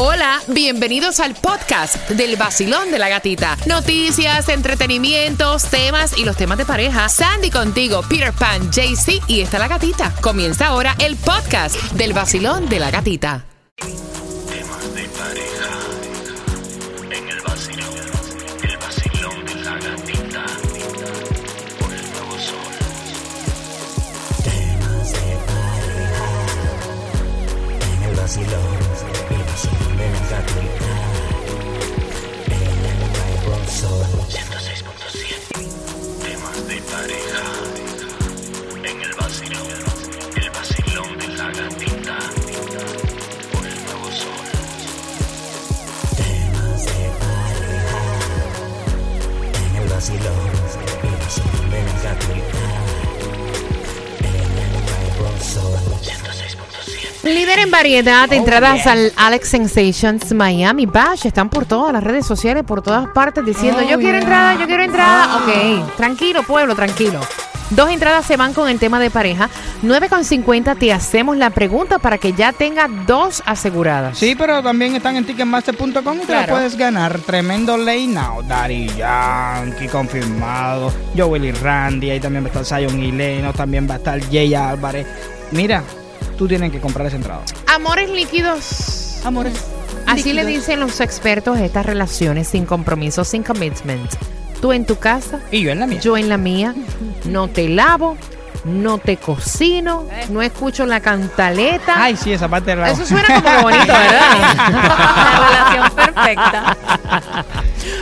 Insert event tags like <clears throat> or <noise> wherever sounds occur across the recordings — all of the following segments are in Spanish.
Hola, bienvenidos al podcast del vacilón de la gatita. Noticias, entretenimientos, temas y los temas de pareja. Sandy contigo, Peter Pan, JC y está la gatita. Comienza ahora el podcast del vacilón de la gatita. Líder en variedad, entradas al Alex Sensations Miami Bash. Están por todas las redes sociales, por todas partes, diciendo yo quiero entrada, yo quiero entrada. Ok, tranquilo, pueblo, tranquilo. Dos entradas se van con el tema de pareja. 9,50 te hacemos la pregunta para que ya tenga dos aseguradas. Sí, pero también están en ticketmaster.com y te la puedes ganar. Tremendo lay now. Daddy Yankee confirmado. Joel y Randy. Ahí también va a estar Zion y Leno. También va a estar Jay Álvarez. Mira, tú tienes que comprar esa entrada. Amores líquidos. Amores. Así le dicen los expertos a estas relaciones sin compromiso, sin commitment. Tú en tu casa, Y yo en la mía. yo en la mía, no te lavo, no te cocino, no escucho la cantaleta. Ay, sí, esa parte de la... Eso suena como bonito, ¿verdad? <laughs> La relación perfecta.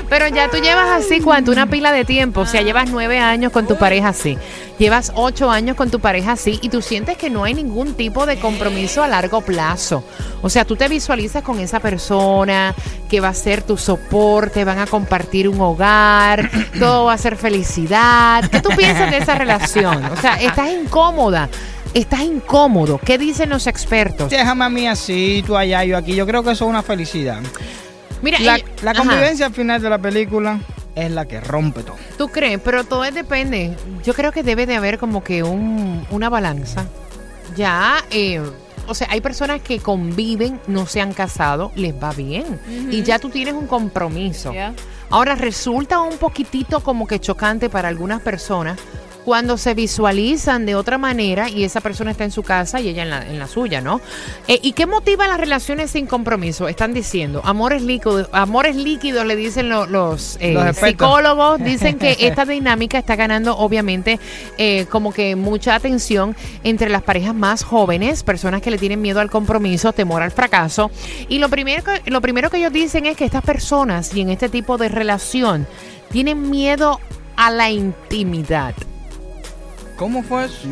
Pero ya tú llevas así cuánto una pila de tiempo, o sea, llevas nueve años con tu pareja así, llevas ocho años con tu pareja así y tú sientes que no hay ningún tipo de compromiso a largo plazo. O sea, tú te visualizas con esa persona que va a ser tu soporte, van a compartir un hogar, <clears throat> todo va a ser felicidad. ¿Qué tú piensas de esa relación? O sea, estás incómoda. Estás incómodo. ¿Qué dicen los expertos? Déjame a mí así, tú allá, yo aquí. Yo creo que eso es una felicidad. Mira, La, convivencia al final de la película es la que rompe todo. ¿Tú crees? Pero todo es depende. Yo creo que debe de haber como que un, una balanza. Ya, eh, o sea, hay personas que conviven, no se han casado, les va bien. Y ya tú tienes un compromiso. Ahora resulta un poquitito como que chocante para algunas personas cuando se visualizan de otra manera y esa persona está en su casa y ella en la, en la suya, ¿no? Eh, ¿Y qué motiva las relaciones sin compromiso? Están diciendo, amores líquidos, amores líquidos le dicen lo- los, eh, Los psicólogos, <laughs> dicen que esta dinámica está ganando obviamente eh, como que mucha atención entre las parejas más jóvenes, personas que le tienen miedo al compromiso, temor al fracaso. Y lo primero, que- lo primero que ellos dicen es que estas personas y en este tipo de relación tienen miedo a la intimidad. ¿Cómo fue eso?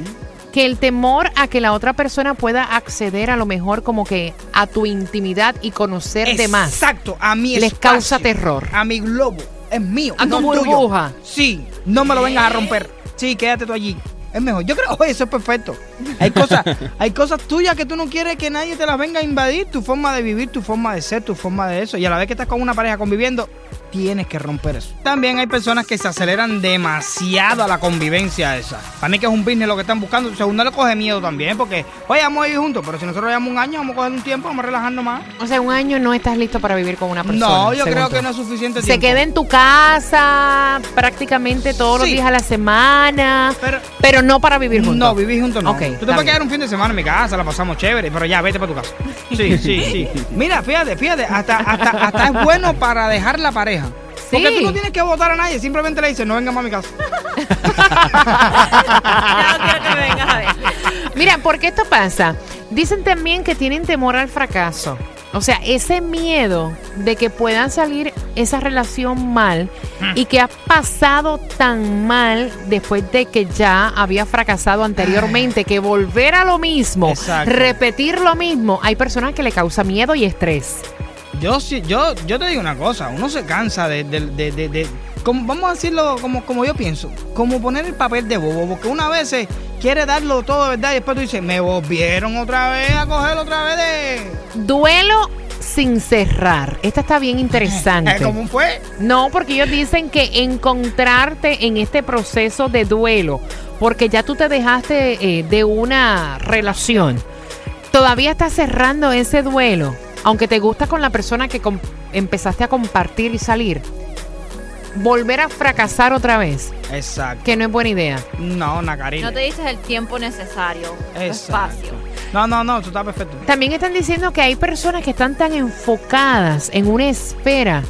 Que el temor a que la otra persona pueda acceder a lo mejor como que a tu intimidad y conocer de más. Exacto, a mi Les espacio, causa terror. A mi globo, es mío. A tu no tuyo. burbuja. Sí, no me lo vengas a romper. Sí, quédate tú allí. Es mejor. Yo creo, oye, eso es perfecto. Hay cosas, hay cosas tuyas que tú no quieres que nadie te las venga a invadir. Tu forma de vivir, tu forma de ser, tu forma de eso. Y a la vez que estás con una pareja conviviendo, tienes que romper eso. También hay personas que se aceleran demasiado a la convivencia esa. Para mí que es un business lo que están buscando. Segundo le coge miedo también, porque, oye, vamos a vivir juntos, pero si nosotros llevamos un año, vamos a coger un tiempo, vamos a relajarnos más. O sea, un año no estás listo para vivir con una persona. No, yo creo tú. que no es suficiente Se tiempo. queda en tu casa prácticamente todos los días a la semana, pero, Pero- no para vivir juntos. No, vivir juntos no. Ok, Tú te puedes quedar un fin de semana en mi casa, la pasamos chévere, pero ya, vete para tu casa. Sí, sí, sí. <laughs> Mira, fíjate, fíjate, hasta, hasta, hasta es bueno para dejar la pareja. Porque tú no tienes que votar a nadie, simplemente le dices, no venga más a mi casa. <laughs> No quiero que me vengas a ver. Mira, ¿por qué esto pasa? Dicen también que tienen temor al fracaso. O sea, ese miedo de que puedan salir esa relación mal y que ha pasado tan mal después de que ya había fracasado anteriormente, que volver a lo mismo, Exacto. repetir lo mismo, hay personas que le causa miedo y estrés. Yo sí, yo, yo te digo una cosa, uno se cansa de, de, de, de- de- como, vamos a decirlo como, como yo pienso, como poner el papel de bobo, porque una vez se quiere darlo todo, ¿verdad? Y después tú dices, me volvieron otra vez a coger otra vez de... Duelo sin cerrar. Esta está bien <laughs> interesante. ¿Cómo fue? No, porque ellos dicen que encontrarte en este proceso de duelo, porque ya tú te dejaste eh, de una relación, todavía estás cerrando ese duelo. aunque te gusta con la persona que empezaste a compartir y salir, volver a fracasar otra vez, Exacto. que no es buena idea. No, Nacarina. No te dices el tiempo necesario, el espacio. No, no, no, tú estás perfecto. También están diciendo que hay personas que están tan enfocadas en una esfera,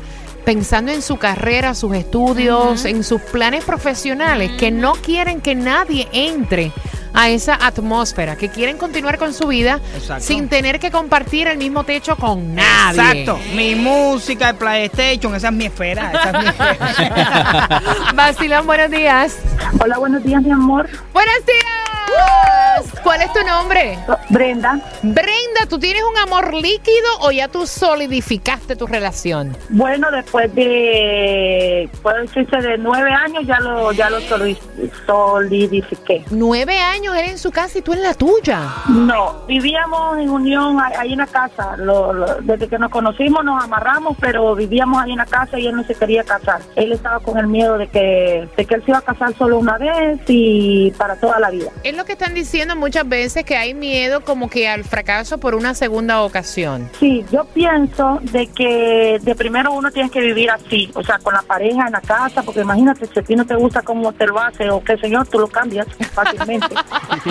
pensando en su carrera, sus estudios, en sus planes profesionales, que no quieren que nadie entre a esa atmósfera, que quieren continuar con su vida Exacto. sin tener que compartir el mismo techo con nadie. Exacto. Mi música, el PlayStation, esa es mi esfera. Esa es mi esfera. <laughs> Basilón, buenos días. Hola, buenos días, mi amor. Buenos días. ¿Cuál es tu nombre? Brenda. Brenda, ¿tú tienes un amor líquido o ya tú solidificaste tu relación? Bueno, después de, puedo decirse, de nueve años ya lo, ya lo soli- solidifiqué. Nueve años él en su casa y tú en la tuya. No, vivíamos en unión ahí- en la casa. Lo- lo- desde que nos conocimos nos amarramos, pero vivíamos ahí en la casa y él no se quería casar. Él estaba con el miedo de que, de que él se iba a casar solo una vez y para toda la vida. Es lo que están diciendo muchas veces que hay miedo como que al fracaso por una segunda ocasión. Sí, yo pienso de que de primero uno tiene que vivir así, o sea, con la pareja en la casa, porque imagínate, si a ti no te gusta cómo te lo hace o qué señor, tú lo cambias fácilmente.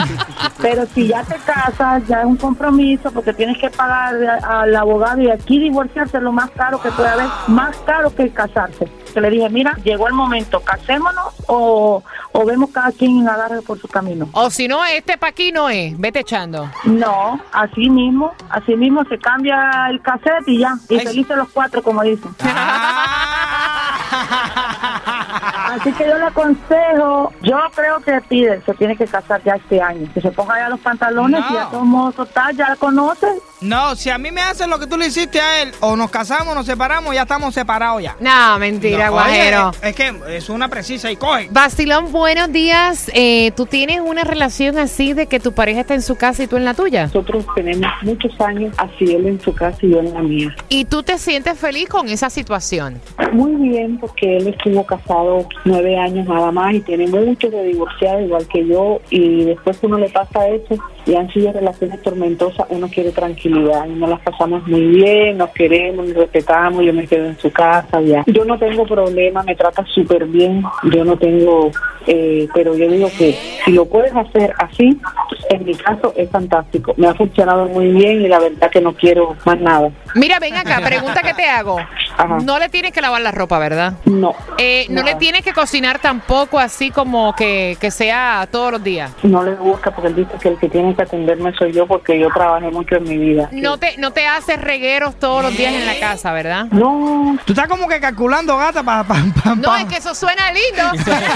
<laughs> Pero si ya te casas, ya es un compromiso, porque tienes que pagar al abogado y aquí divorciarse es lo más caro que puede haber, más caro que casarse. Que le dije, mira, llegó el momento, casémonos o, o vemos cada quien agarre por su camino. O si no, este pa' aquí no es. Vete echando. No, así mismo, así mismo se cambia el cassette y ya, y Ay. felices los cuatro, como dicen. <laughs> Así que yo le aconsejo, yo creo que pide, se tiene que casar ya este año, que se ponga ya los pantalones No. y ya todos modos total, ya la conoce. No, si a mí me hacen lo que tú le hiciste a él, o nos casamos, nos separamos, ya estamos separados ya. No, mentira, No, guajero. oye, es que es una precisa y coge. Basilón, buenos días. Eh, ¿Tú tienes una relación así de que tu pareja está en su casa y tú en la tuya? Nosotros tenemos muchos años, así él en su casa y yo en la mía. ¿Y tú te sientes feliz con esa situación? Muy bien, porque él estuvo casado nueve años nada más y tiene muchos de divorciado igual que yo. Y después que uno le pasa eso y han sido relaciones tormentosas, uno quiere tranquilidad y nos las pasamos muy bien, nos queremos, nos respetamos, yo me quedo en su casa ya. Yo no tengo problema, me trata súper bien, yo no tengo, eh, pero yo digo que si lo puedes hacer así, en mi caso es fantástico. Me ha funcionado muy bien y la verdad que no quiero más nada. Mira, ven acá, pregunta que te hago. Ajá. No le tienes que lavar la ropa, ¿verdad? No. Eh, no, No. le tienes que cocinar tampoco así como que, que sea todos los días. No le gusta porque él dice que el que tiene que atenderme soy yo porque yo trabajé mucho en mi vida. No te, no te haces regueros todos los días en la casa, ¿verdad? No, Tú estás como que calculando gata para... Pa, pa, No, pa- es que eso suena lindo. <laughs>